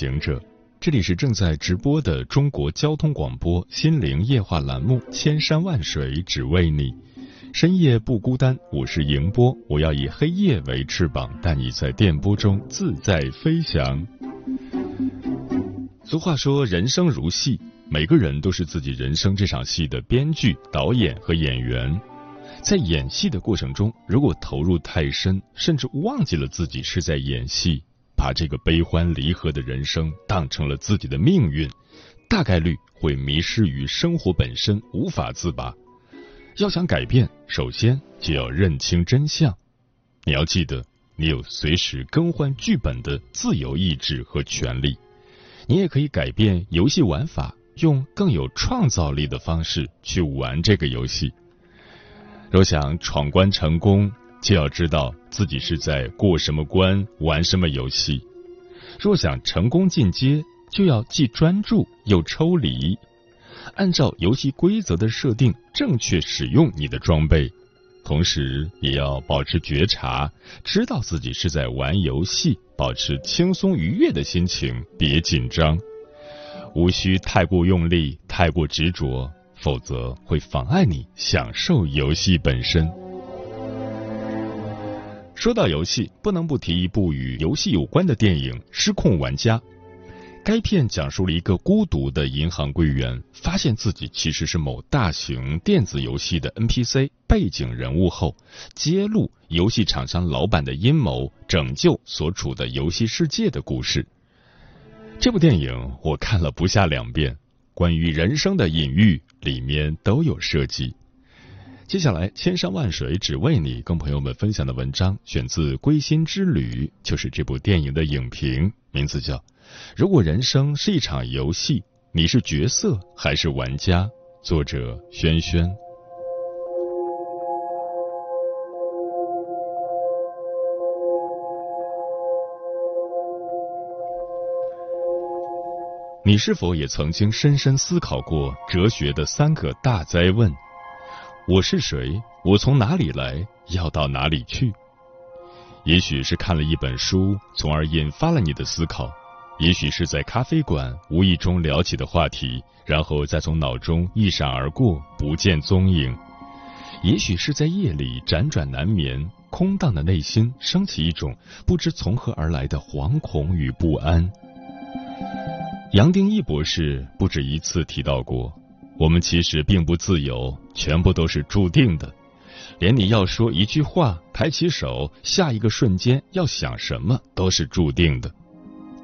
行者，这里是正在直播的中国交通广播心灵夜话栏目《千山万水只为你》，深夜不孤单，我是迎波，我要以黑夜为翅膀，带你在电波中自在飞翔。俗话说，人生如戏，每个人都是自己人生这场戏的编剧、导演和演员。在演戏的过程中，如果投入太深，甚至忘记了自己是在演戏。把这个悲欢离合的人生当成了自己的命运，大概率会迷失于生活本身，无法自拔。要想改变，首先就要认清真相。你要记得，你有随时更换剧本的自由意志和权利。你也可以改变游戏玩法，用更有创造力的方式去玩这个游戏。若想闯关成功，就要知道自己是在过什么关、玩什么游戏。若想成功进阶，就要既专注又抽离，按照游戏规则的设定，正确使用你的装备，同时也要保持觉察，知道自己是在玩游戏，保持轻松愉悦的心情，别紧张，无需太过用力、太过执着，否则会妨碍你享受游戏本身。说到游戏，不能不提一部与游戏有关的电影《失控玩家》。该片讲述了一个孤独的银行柜员发现自己其实是某大型电子游戏的 NPC 背景人物后，揭露游戏厂商老板的阴谋，拯救所处的游戏世界的故事。这部电影我看了不下两遍，关于人生的隐喻里面都有涉及。接下来，千山万水只为你，跟朋友们分享的文章选自《归心之旅》，就是这部电影的影评，名字叫《如果人生是一场游戏，你是角色还是玩家》，作者轩轩。你是否也曾经深深思考过哲学的三个大灾问？我是谁？我从哪里来？要到哪里去？也许是看了一本书，从而引发了你的思考；也许是在咖啡馆无意中聊起的话题，然后再从脑中一闪而过，不见踪影；也许是在夜里辗转难眠，空荡的内心升起一种不知从何而来的惶恐与不安。杨定一博士不止一次提到过。我们其实并不自由，全部都是注定的。连你要说一句话、抬起手，下一个瞬间要想什么，都是注定的。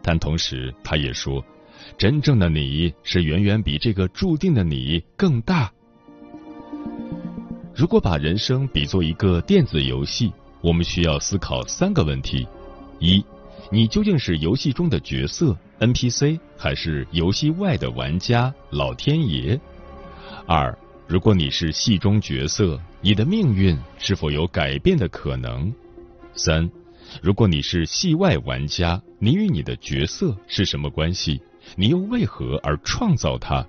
但同时，他也说，真正的你是远远比这个注定的你更大。如果把人生比作一个电子游戏，我们需要思考三个问题：一，你究竟是游戏中的角色 NPC，还是游戏外的玩家老天爷？二，如果你是戏中角色，你的命运是否有改变的可能？三，如果你是戏外玩家，你与你的角色是什么关系？你又为何而创造它？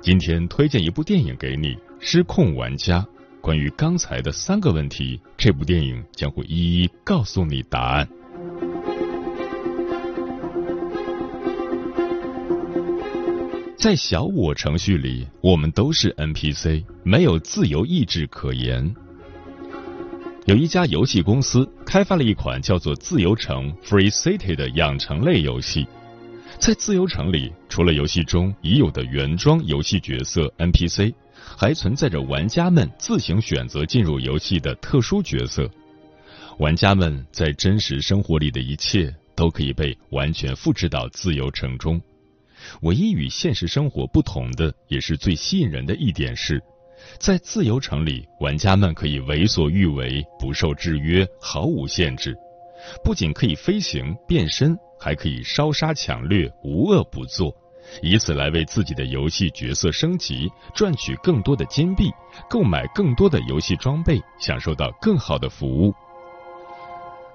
今天推荐一部电影给你，《失控玩家》。关于刚才的三个问题，这部电影将会一一告诉你答案。在小我程序里，我们都是 NPC，没有自由意志可言。有一家游戏公司开发了一款叫做《自由城 Free City》的养成类游戏。在自由城里，除了游戏中已有的原装游戏角色 NPC，还存在着玩家们自行选择进入游戏的特殊角色。玩家们在真实生活里的一切都可以被完全复制到自由城中。唯一与现实生活不同的，也是最吸引人的一点是，在自由城里，玩家们可以为所欲为，不受制约，毫无限制，不仅可以飞行变身，还可以烧杀抢掠，无恶不作，以此来为自己的游戏角色升级，赚取更多的金币，购买更多的游戏装备，享受到更好的服务。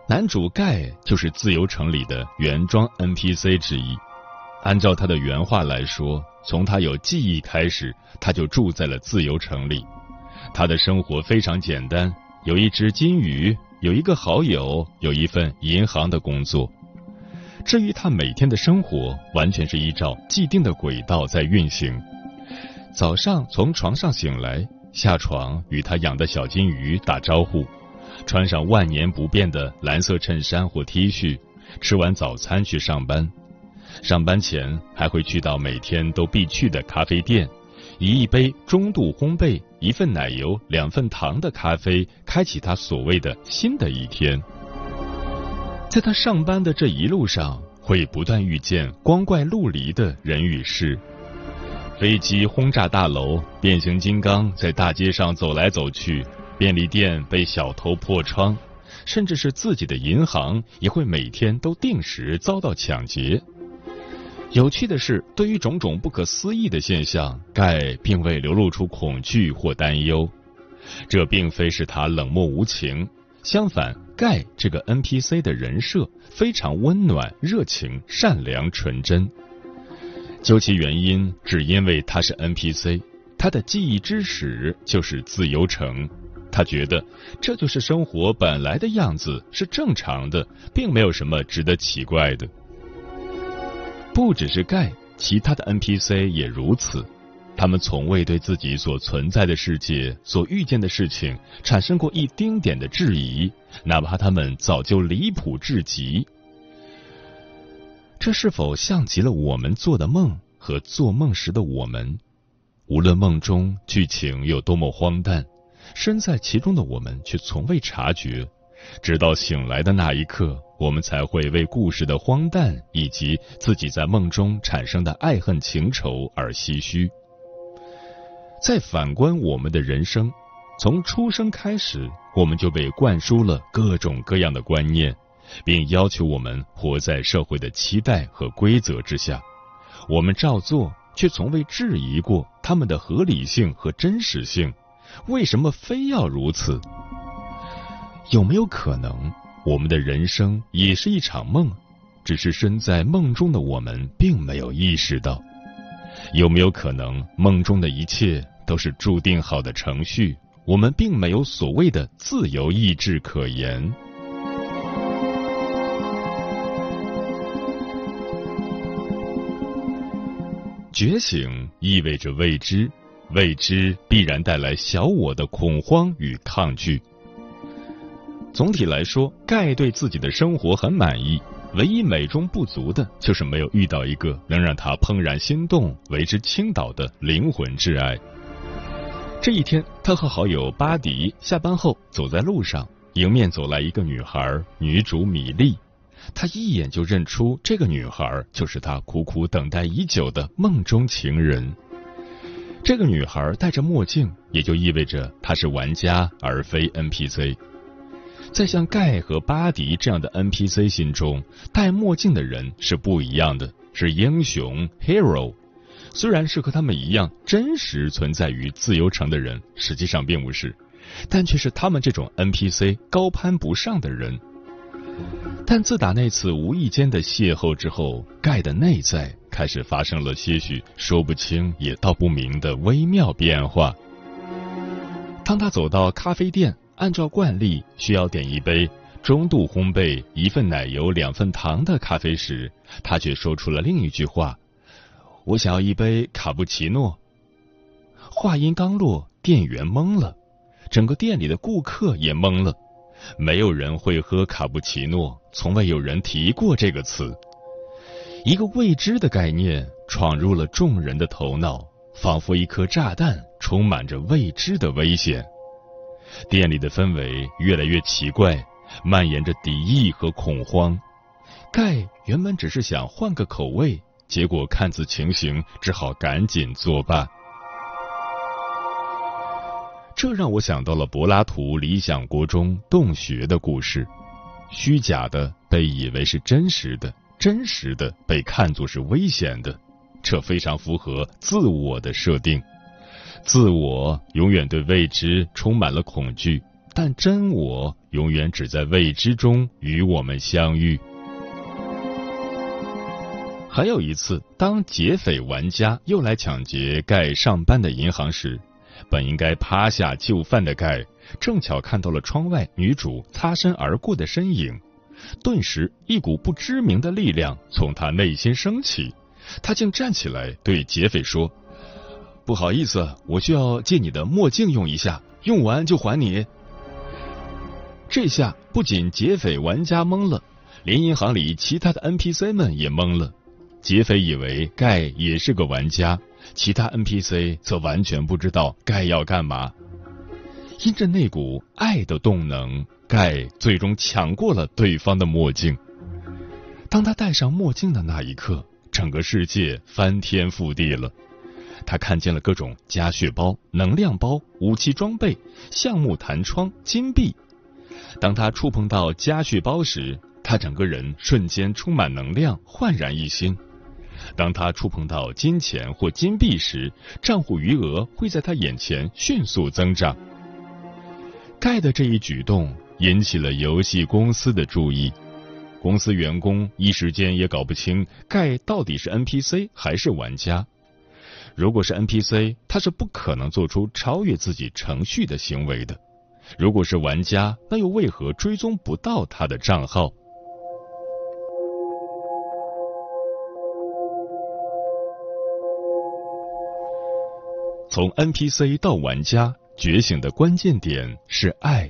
男主盖就是自由城里的原装 NPC 之一。按照他的原话来说，从他有记忆开始，他就住在了自由城里。他的生活非常简单，有一只金鱼，有一个好友，有一份银行的工作。至于他每天的生活，完全是依照既定的轨道在运行。早上从床上醒来，下床与他养的小金鱼打招呼。穿上万年不变的蓝色衬衫或 T 恤，吃完早餐去上班。上班前还会去到每天都必去的咖啡店，以一杯中度烘焙、一份奶油、两份糖的咖啡，开启他所谓的新的一天。在他上班的这一路上，会不断遇见光怪陆离的人与事：飞机轰炸大楼，变形金刚在大街上走来走去。便利店被小偷破窗，甚至是自己的银行也会每天都定时遭到抢劫。有趣的是，对于种种不可思议的现象，盖并未流露出恐惧或担忧。这并非是他冷漠无情，相反，盖这个 NPC 的人设非常温暖、热情、善良、纯真。究其原因，只因为他是 NPC，他的记忆之始就是自由城。他觉得这就是生活本来的样子，是正常的，并没有什么值得奇怪的。不只是盖，其他的 NPC 也如此。他们从未对自己所存在的世界、所遇见的事情产生过一丁点的质疑，哪怕他们早就离谱至极。这是否像极了我们做的梦和做梦时的我们？无论梦中剧情有多么荒诞。身在其中的我们却从未察觉，直到醒来的那一刻，我们才会为故事的荒诞以及自己在梦中产生的爱恨情仇而唏嘘。再反观我们的人生，从出生开始，我们就被灌输了各种各样的观念，并要求我们活在社会的期待和规则之下。我们照做，却从未质疑过他们的合理性和真实性。为什么非要如此？有没有可能，我们的人生也是一场梦，只是身在梦中的我们并没有意识到？有没有可能，梦中的一切都是注定好的程序，我们并没有所谓的自由意志可言？觉醒意味着未知。未知必然带来小我的恐慌与抗拒。总体来说，盖对自己的生活很满意，唯一美中不足的就是没有遇到一个能让他怦然心动、为之倾倒的灵魂挚爱。这一天，他和好友巴迪下班后走在路上，迎面走来一个女孩，女主米莉。他一眼就认出这个女孩就是他苦苦等待已久的梦中情人。这个女孩戴着墨镜，也就意味着她是玩家而非 NPC。在像盖和巴迪这样的 NPC 心中，戴墨镜的人是不一样的，是英雄 hero。虽然是和他们一样真实存在于自由城的人，实际上并不是，但却是他们这种 NPC 高攀不上的人。但自打那次无意间的邂逅之后，盖的内在。开始发生了些许说不清也道不明的微妙变化。当他走到咖啡店，按照惯例需要点一杯中度烘焙、一份奶油、两份糖的咖啡时，他却说出了另一句话：“我想要一杯卡布奇诺。”话音刚落，店员懵了，整个店里的顾客也懵了。没有人会喝卡布奇诺，从未有人提过这个词。一个未知的概念闯入了众人的头脑，仿佛一颗炸弹，充满着未知的危险。店里的氛围越来越奇怪，蔓延着敌意和恐慌。盖原本只是想换个口味，结果看此情形，只好赶紧作罢。这让我想到了柏拉图《理想国》中洞穴的故事。虚假的被以为是真实的，真实的被看作是危险的，这非常符合自我的设定。自我永远对未知充满了恐惧，但真我永远只在未知中与我们相遇。还有一次，当劫匪玩家又来抢劫盖上班的银行时，本应该趴下就范的盖，正巧看到了窗外女主擦身而过的身影，顿时一股不知名的力量从他内心升起，他竟站起来对劫匪说：“不好意思，我需要借你的墨镜用一下，用完就还你。”这下不仅劫匪玩家懵了，连银行里其他的 NPC 们也懵了。劫匪以为盖也是个玩家，其他 NPC 则完全不知道盖要干嘛。因着那股爱的动能，盖最终抢过了对方的墨镜。当他戴上墨镜的那一刻，整个世界翻天覆地了。他看见了各种加血包、能量包、武器装备、橡木弹窗、金币。当他触碰到加血包时，他整个人瞬间充满能量，焕然一新。当他触碰到金钱或金币时，账户余额会在他眼前迅速增长。盖的这一举动引起了游戏公司的注意，公司员工一时间也搞不清盖到底是 NPC 还是玩家。如果是 NPC，他是不可能做出超越自己程序的行为的；如果是玩家，那又为何追踪不到他的账号？从 NPC 到玩家觉醒的关键点是爱。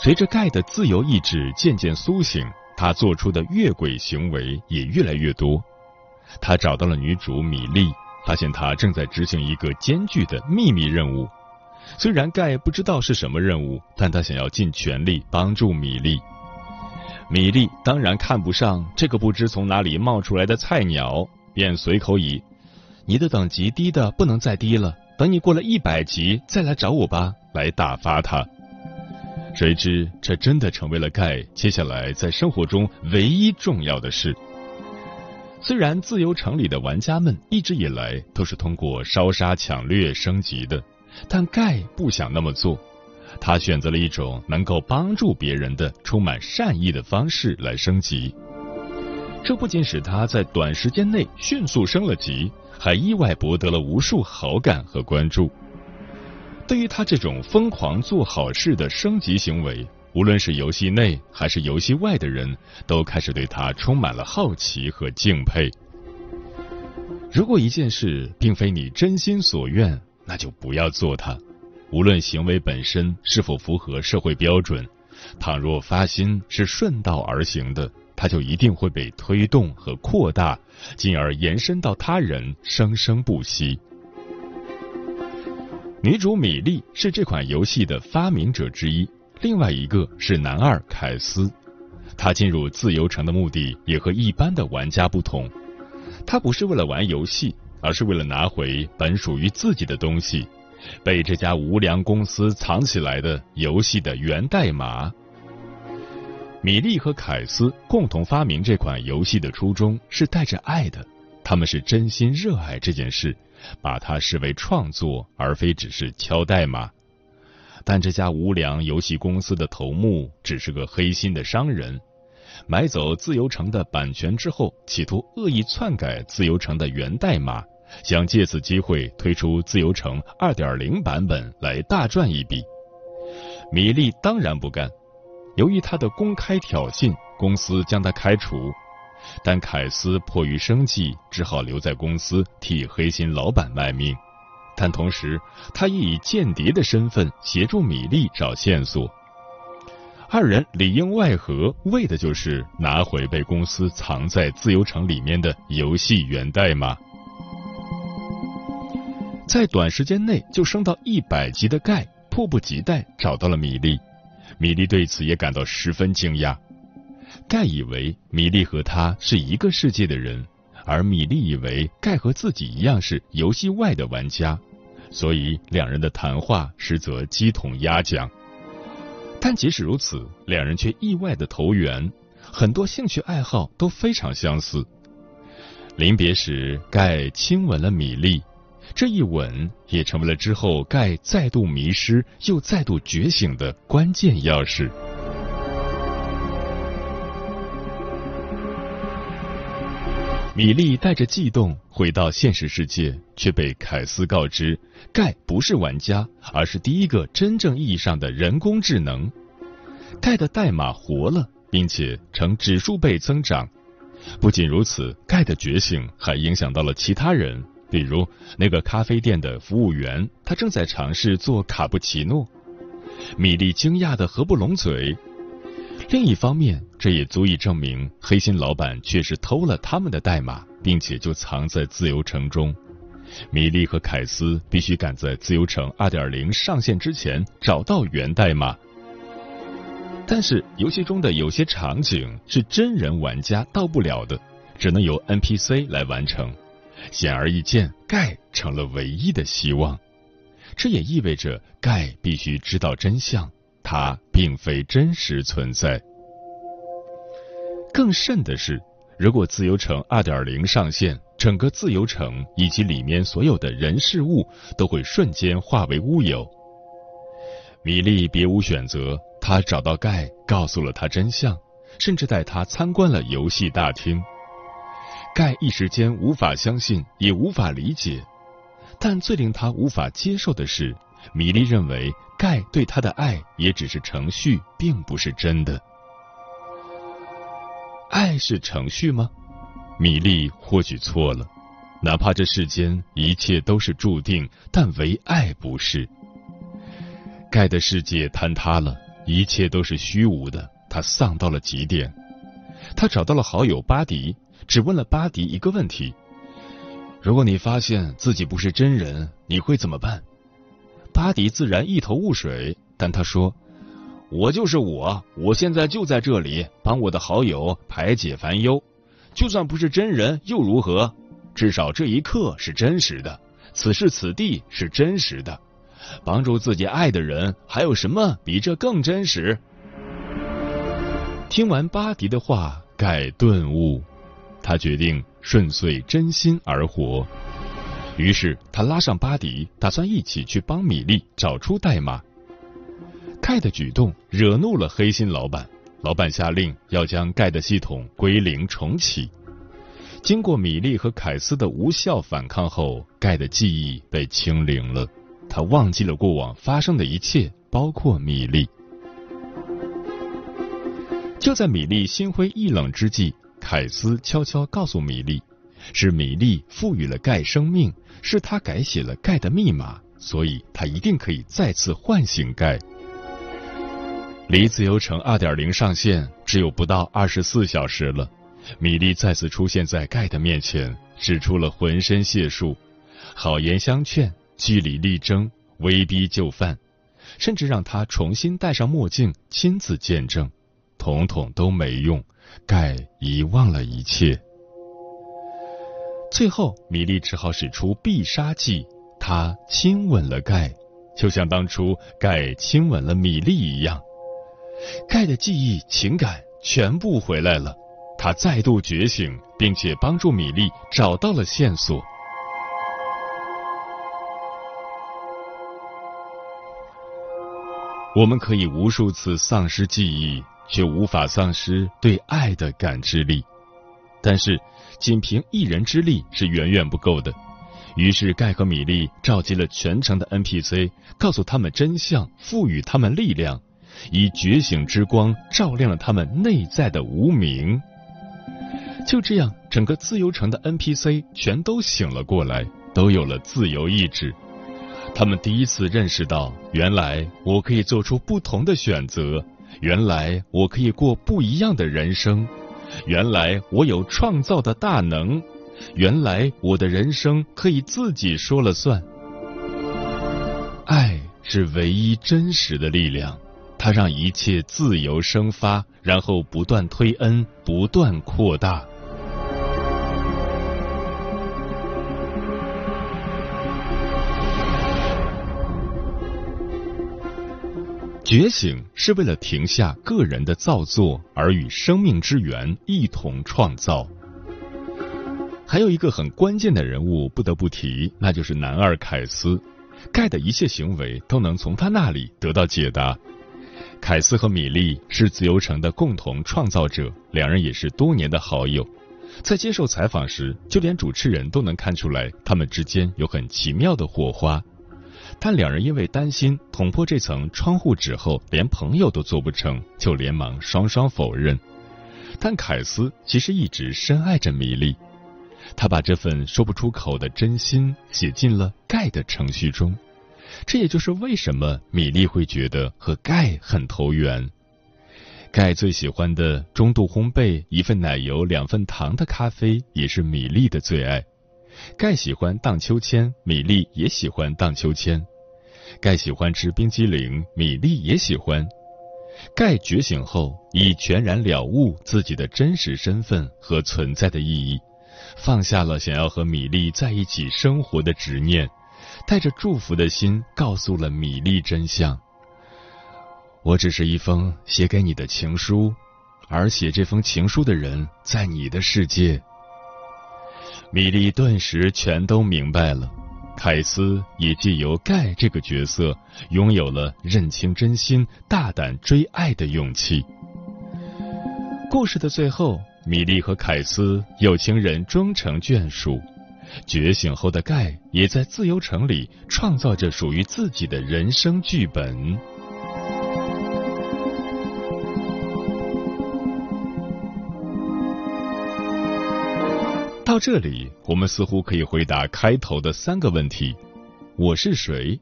随着盖的自由意志渐渐苏醒，他做出的越轨行为也越来越多。他找到了女主米莉，发现她正在执行一个艰巨的秘密任务。虽然盖不知道是什么任务，但他想要尽全力帮助米莉。米莉当然看不上这个不知从哪里冒出来的菜鸟，便随口以。你的等级低的不能再低了，等你过了一百级再来找我吧，来打发他。谁知这真的成为了盖接下来在生活中唯一重要的事。虽然自由城里的玩家们一直以来都是通过烧杀抢掠升级的，但盖不想那么做，他选择了一种能够帮助别人的充满善意的方式来升级。这不仅使他在短时间内迅速升了级。还意外博得了无数好感和关注。对于他这种疯狂做好事的升级行为，无论是游戏内还是游戏外的人都开始对他充满了好奇和敬佩。如果一件事并非你真心所愿，那就不要做它。无论行为本身是否符合社会标准，倘若发心是顺道而行的。它就一定会被推动和扩大，进而延伸到他人，生生不息。女主米莉是这款游戏的发明者之一，另外一个是男二凯斯。他进入自由城的目的也和一般的玩家不同，他不是为了玩游戏，而是为了拿回本属于自己的东西——被这家无良公司藏起来的游戏的源代码。米莉和凯斯共同发明这款游戏的初衷是带着爱的，他们是真心热爱这件事，把它视为创作，而非只是敲代码。但这家无良游戏公司的头目只是个黑心的商人，买走自由城的版权之后，企图恶意篡改自由城的源代码，想借此机会推出自由城二点零版本来大赚一笔。米莉当然不干。由于他的公开挑衅，公司将他开除。但凯斯迫于生计，只好留在公司替黑心老板卖命。但同时，他也以间谍的身份协助米莉找线索。二人里应外合，为的就是拿回被公司藏在自由城里面的游戏源代码。在短时间内就升到一百级的盖，迫不及待找到了米莉。米莉对此也感到十分惊讶。盖以为米莉和他是一个世界的人，而米莉以为盖和自己一样是游戏外的玩家，所以两人的谈话实则鸡同鸭讲。但即使如此，两人却意外的投缘，很多兴趣爱好都非常相似。临别时，盖亲吻了米莉，这一吻也成为了之后盖再度迷失又再度觉醒的关键钥匙。米莉带着悸动回到现实世界，却被凯斯告知，盖不是玩家，而是第一个真正意义上的人工智能。盖的代码活了，并且呈指数倍增长。不仅如此，盖的觉醒还影响到了其他人，比如那个咖啡店的服务员，他正在尝试做卡布奇诺。米莉惊讶的合不拢嘴。另一方面，这也足以证明黑心老板确实偷了他们的代码，并且就藏在自由城中。米莉和凯斯必须赶在自由城2.0上线之前找到源代码。但是，游戏中的有些场景是真人玩家到不了的，只能由 NPC 来完成。显而易见，盖成了唯一的希望。这也意味着盖必须知道真相。它并非真实存在。更甚的是，如果自由城2.0上线，整个自由城以及里面所有的人事物都会瞬间化为乌有。米莉别无选择，她找到盖，告诉了他真相，甚至带他参观了游戏大厅。盖一时间无法相信，也无法理解，但最令他无法接受的是。米莉认为盖对他的爱也只是程序，并不是真的。爱是程序吗？米莉或许错了。哪怕这世间一切都是注定，但唯爱不是。盖的世界坍塌了，一切都是虚无的，他丧到了极点。他找到了好友巴迪，只问了巴迪一个问题：如果你发现自己不是真人，你会怎么办？巴迪自然一头雾水，但他说：“我就是我，我现在就在这里，帮我的好友排解烦忧。就算不是真人又如何？至少这一刻是真实的，此时此地是真实的。帮助自己爱的人，还有什么比这更真实？”听完巴迪的话，盖顿悟，他决定顺遂真心而活。于是他拉上巴迪，打算一起去帮米莉找出代码。盖的举动惹怒了黑心老板，老板下令要将盖的系统归零重启。经过米莉和凯斯的无效反抗后，盖的记忆被清零了，他忘记了过往发生的一切，包括米莉。就在米莉心灰意冷之际，凯斯悄悄告诉米莉。是米粒赋予了盖生命，是他改写了盖的密码，所以他一定可以再次唤醒盖。离自由城二点零上线只有不到二十四小时了，米粒再次出现在盖的面前，使出了浑身解数，好言相劝，据理力争，威逼就范，甚至让他重新戴上墨镜，亲自见证，统统都没用，盖遗忘了一切。最后，米莉只好使出必杀技，她亲吻了盖，就像当初盖亲吻了米莉一样。盖的记忆、情感全部回来了，他再度觉醒，并且帮助米莉找到了线索。我们可以无数次丧失记忆，却无法丧失对爱的感知力。但是，仅凭一人之力是远远不够的。于是，盖和米莉召集了全城的 NPC，告诉他们真相，赋予他们力量，以觉醒之光照亮了他们内在的无名。就这样，整个自由城的 NPC 全都醒了过来，都有了自由意志。他们第一次认识到，原来我可以做出不同的选择，原来我可以过不一样的人生。原来我有创造的大能，原来我的人生可以自己说了算。爱是唯一真实的力量，它让一切自由生发，然后不断推恩，不断扩大。觉醒是为了停下个人的造作，而与生命之源一同创造。还有一个很关键的人物不得不提，那就是男二凯斯。盖的一切行为都能从他那里得到解答。凯斯和米莉是自由城的共同创造者，两人也是多年的好友。在接受采访时，就连主持人都能看出来他们之间有很奇妙的火花。但两人因为担心捅破这层窗户纸后连朋友都做不成就连忙双双否认。但凯斯其实一直深爱着米莉，他把这份说不出口的真心写进了盖的程序中。这也就是为什么米莉会觉得和盖很投缘。盖最喜欢的中度烘焙、一份奶油、两份糖的咖啡也是米莉的最爱。盖喜欢荡秋千，米粒也喜欢荡秋千。盖喜欢吃冰激凌，米粒也喜欢。盖觉醒后，已全然了悟自己的真实身份和存在的意义，放下了想要和米粒在一起生活的执念，带着祝福的心，告诉了米粒真相：我只是一封写给你的情书，而写这封情书的人在你的世界。米莉顿时全都明白了，凯斯也借由盖这个角色，拥有了认清真心、大胆追爱的勇气。故事的最后，米莉和凯斯有情人终成眷属，觉醒后的盖也在自由城里创造着属于自己的人生剧本。到这里，我们似乎可以回答开头的三个问题：我是谁？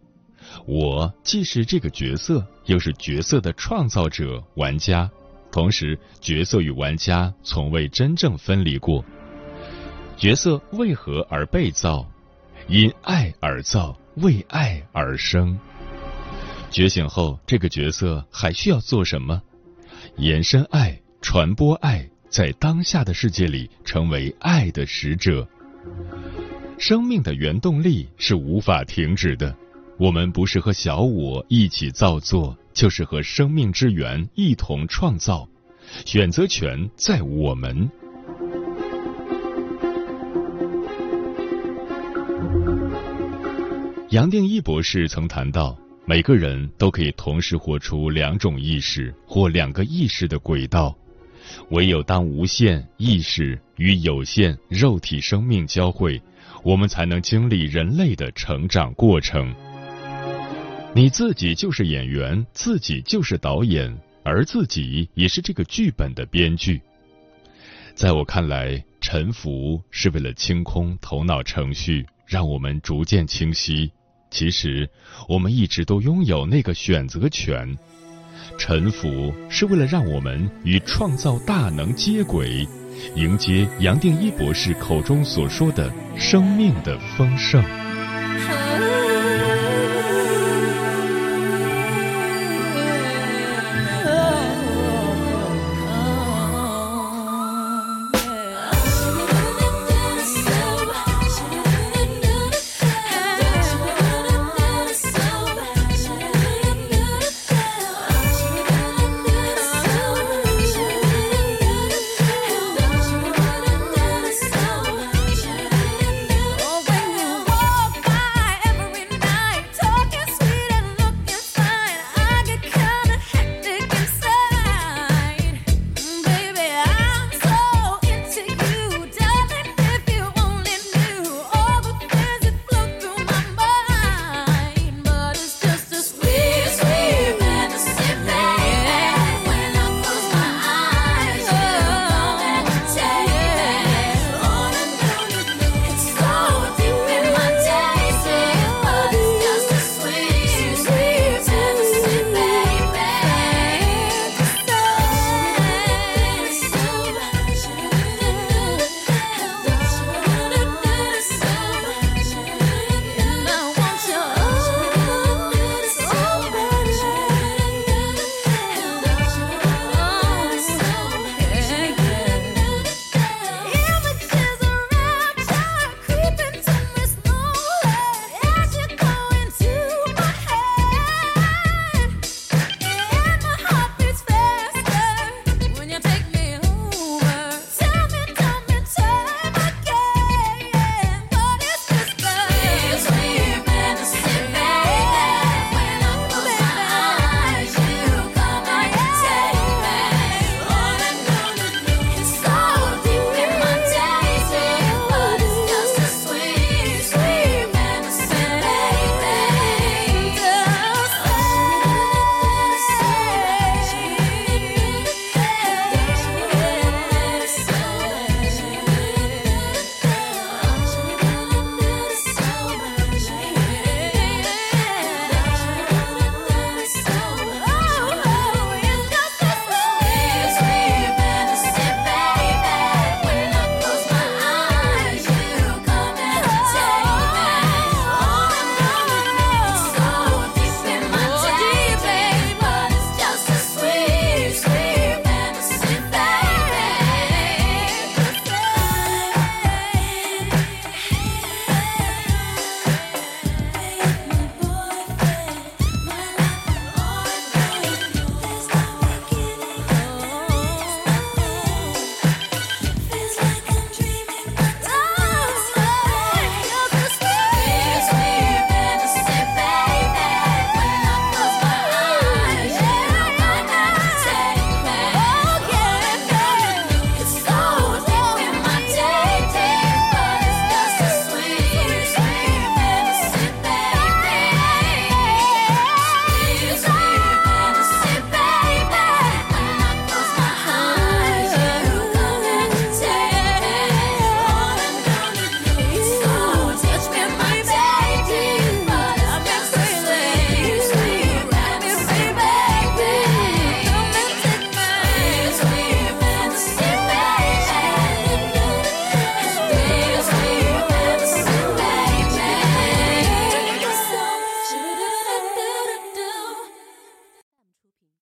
我既是这个角色，又是角色的创造者、玩家。同时，角色与玩家从未真正分离过。角色为何而被造？因爱而造，为爱而生。觉醒后，这个角色还需要做什么？延伸爱，传播爱。在当下的世界里，成为爱的使者。生命的原动力是无法停止的。我们不是和小我一起造作，就是和生命之源一同创造。选择权在我们。杨定一博士曾谈到，每个人都可以同时活出两种意识或两个意识的轨道。唯有当无限意识与有限肉体生命交汇，我们才能经历人类的成长过程。你自己就是演员，自己就是导演，而自己也是这个剧本的编剧。在我看来，沉浮是为了清空头脑程序，让我们逐渐清晰。其实，我们一直都拥有那个选择权。沉浮是为了让我们与创造大能接轨，迎接杨定一博士口中所说的生命的丰盛。